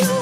you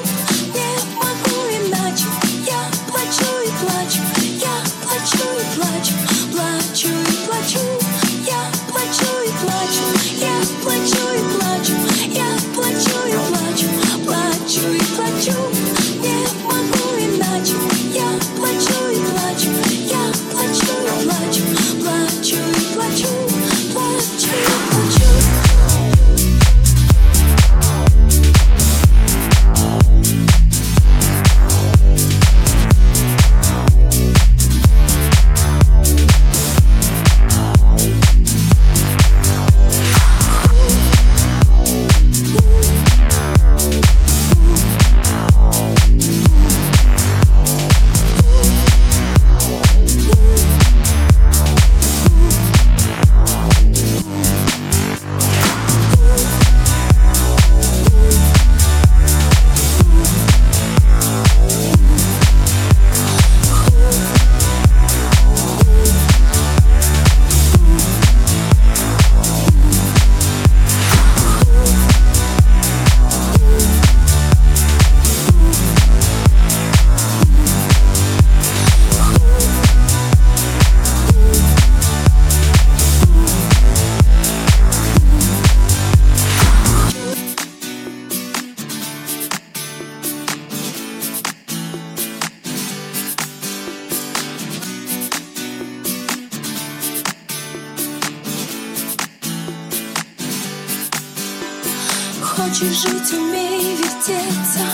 Хочешь жить, умей вертеться.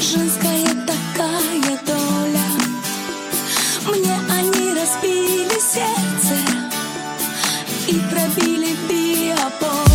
Женская такая доля. Мне они разбили сердце И пробили биополь